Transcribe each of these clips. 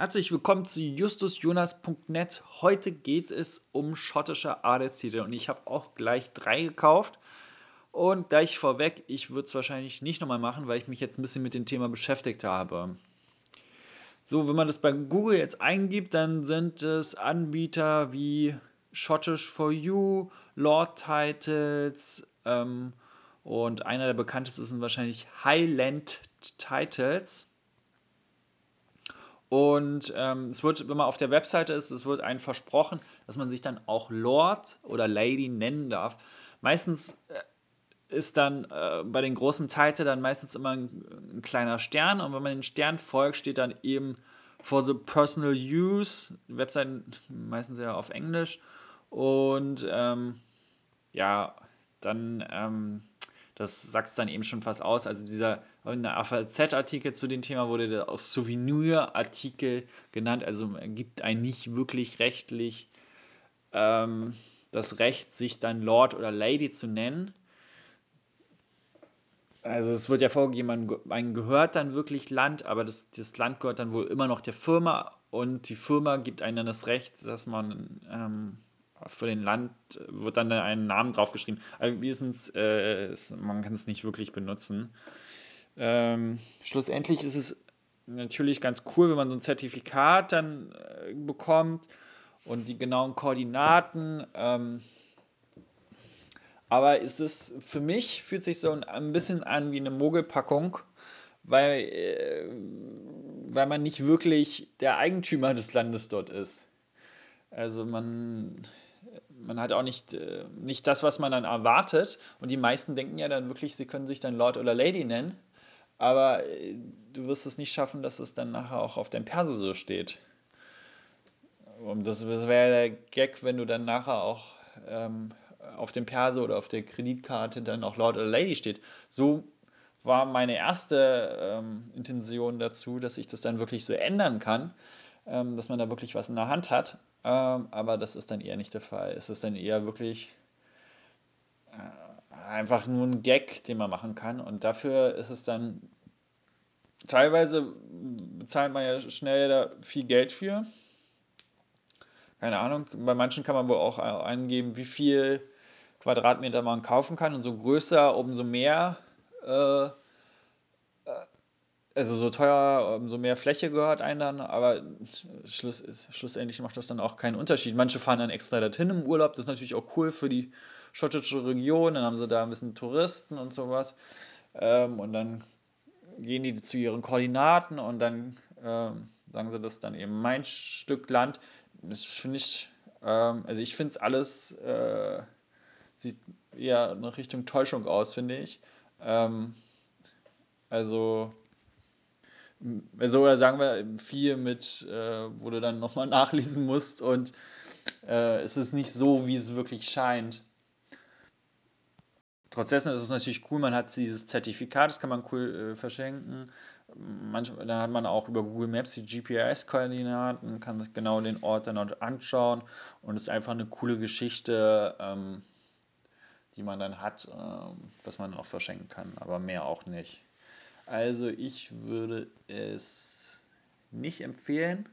Herzlich willkommen zu justusjonas.net. Heute geht es um schottische Adelstitel und ich habe auch gleich drei gekauft. Und gleich vorweg, ich würde es wahrscheinlich nicht nochmal machen, weil ich mich jetzt ein bisschen mit dem Thema beschäftigt habe. So, wenn man das bei Google jetzt eingibt, dann sind es Anbieter wie Scottish for You, Lord Titles ähm, und einer der bekanntesten sind wahrscheinlich Highland Titles. Und ähm, es wird, wenn man auf der Webseite ist, es wird einem versprochen, dass man sich dann auch Lord oder Lady nennen darf. Meistens äh, ist dann äh, bei den großen Titeln dann meistens immer ein, ein, kleiner Stern und wenn man den Stern folgt, steht dann eben for the personal use. Webseiten meistens ja auf Englisch und ähm, ja, dann ähm, das sagt es dann eben schon fast aus. Also dieser AVZ-Artikel zu dem Thema wurde der auch Souvenir-Artikel genannt. Also er gibt einen nicht wirklich rechtlich ähm, das Recht, sich dann Lord oder Lady zu nennen. Also es wird ja vorgegeben, man, gehört dann wirklich Land, aber das, das Land gehört dann wohl immer noch der Firma und die Firma gibt einem dann das Recht, dass man ähm, für den Land wird dann ein Namen draufgeschrieben. Aber wenigstens, äh, man kann es nicht wirklich benutzen. Ähm, schlussendlich ist es natürlich ganz cool, wenn man so ein Zertifikat dann äh, bekommt und die genauen Koordinaten. Ähm, aber es ist für mich fühlt sich so ein bisschen an wie eine Mogelpackung, weil, äh, weil man nicht wirklich der Eigentümer des Landes dort ist. Also man man hat auch nicht, äh, nicht das, was man dann erwartet. Und die meisten denken ja dann wirklich, sie können sich dann Lord oder Lady nennen. Aber äh, du wirst es nicht schaffen, dass es dann nachher auch auf deinem Perso so steht. Und das, das wäre der Gag, wenn du dann nachher auch ähm, auf dem Perso oder auf der Kreditkarte dann auch Lord oder Lady steht. So war meine erste ähm, Intention dazu, dass ich das dann wirklich so ändern kann, dass man da wirklich was in der Hand hat. Ähm, aber das ist dann eher nicht der Fall. Es ist dann eher wirklich äh, einfach nur ein Gag, den man machen kann. Und dafür ist es dann teilweise bezahlt man ja schnell da viel Geld für. Keine Ahnung, bei manchen kann man wohl auch angeben, wie viel Quadratmeter man kaufen kann. Und so größer, umso mehr äh, also so teuer, umso mehr Fläche gehört einem dann, aber schluss, schlussendlich macht das dann auch keinen Unterschied. Manche fahren dann extra dorthin im Urlaub, das ist natürlich auch cool für die schottische Region, dann haben sie da ein bisschen Touristen und sowas. Ähm, und dann gehen die zu ihren Koordinaten und dann ähm, sagen sie, das ist dann eben mein Stück Land. Das finde ich, ähm, also ich finde es alles, äh, sieht eher in Richtung Täuschung aus, finde ich. Ähm, also so oder sagen wir viel mit, äh, wo du dann nochmal nachlesen musst und äh, es ist nicht so, wie es wirklich scheint. Trotzdem ist es natürlich cool, man hat dieses Zertifikat, das kann man cool äh, verschenken. Manchmal, dann hat man auch über Google Maps die GPS-Koordinaten, kann sich genau den Ort dann dort anschauen und es ist einfach eine coole Geschichte, ähm, die man dann hat, ähm, was man auch verschenken kann, aber mehr auch nicht. Also ich würde es nicht empfehlen.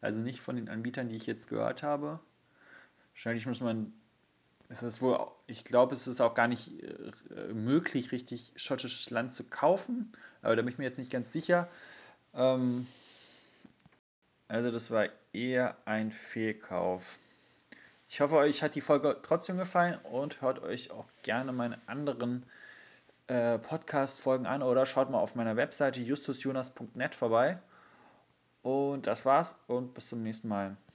Also nicht von den Anbietern, die ich jetzt gehört habe. Wahrscheinlich muss man. Es ist wohl, ich glaube, es ist auch gar nicht äh, möglich, richtig schottisches Land zu kaufen. Aber da bin ich mir jetzt nicht ganz sicher. Ähm, also das war eher ein Fehlkauf. Ich hoffe, euch hat die Folge trotzdem gefallen und hört euch auch gerne meine anderen äh, Podcast-Folgen an oder schaut mal auf meiner Webseite justusjonas.net vorbei. Und das war's und bis zum nächsten Mal.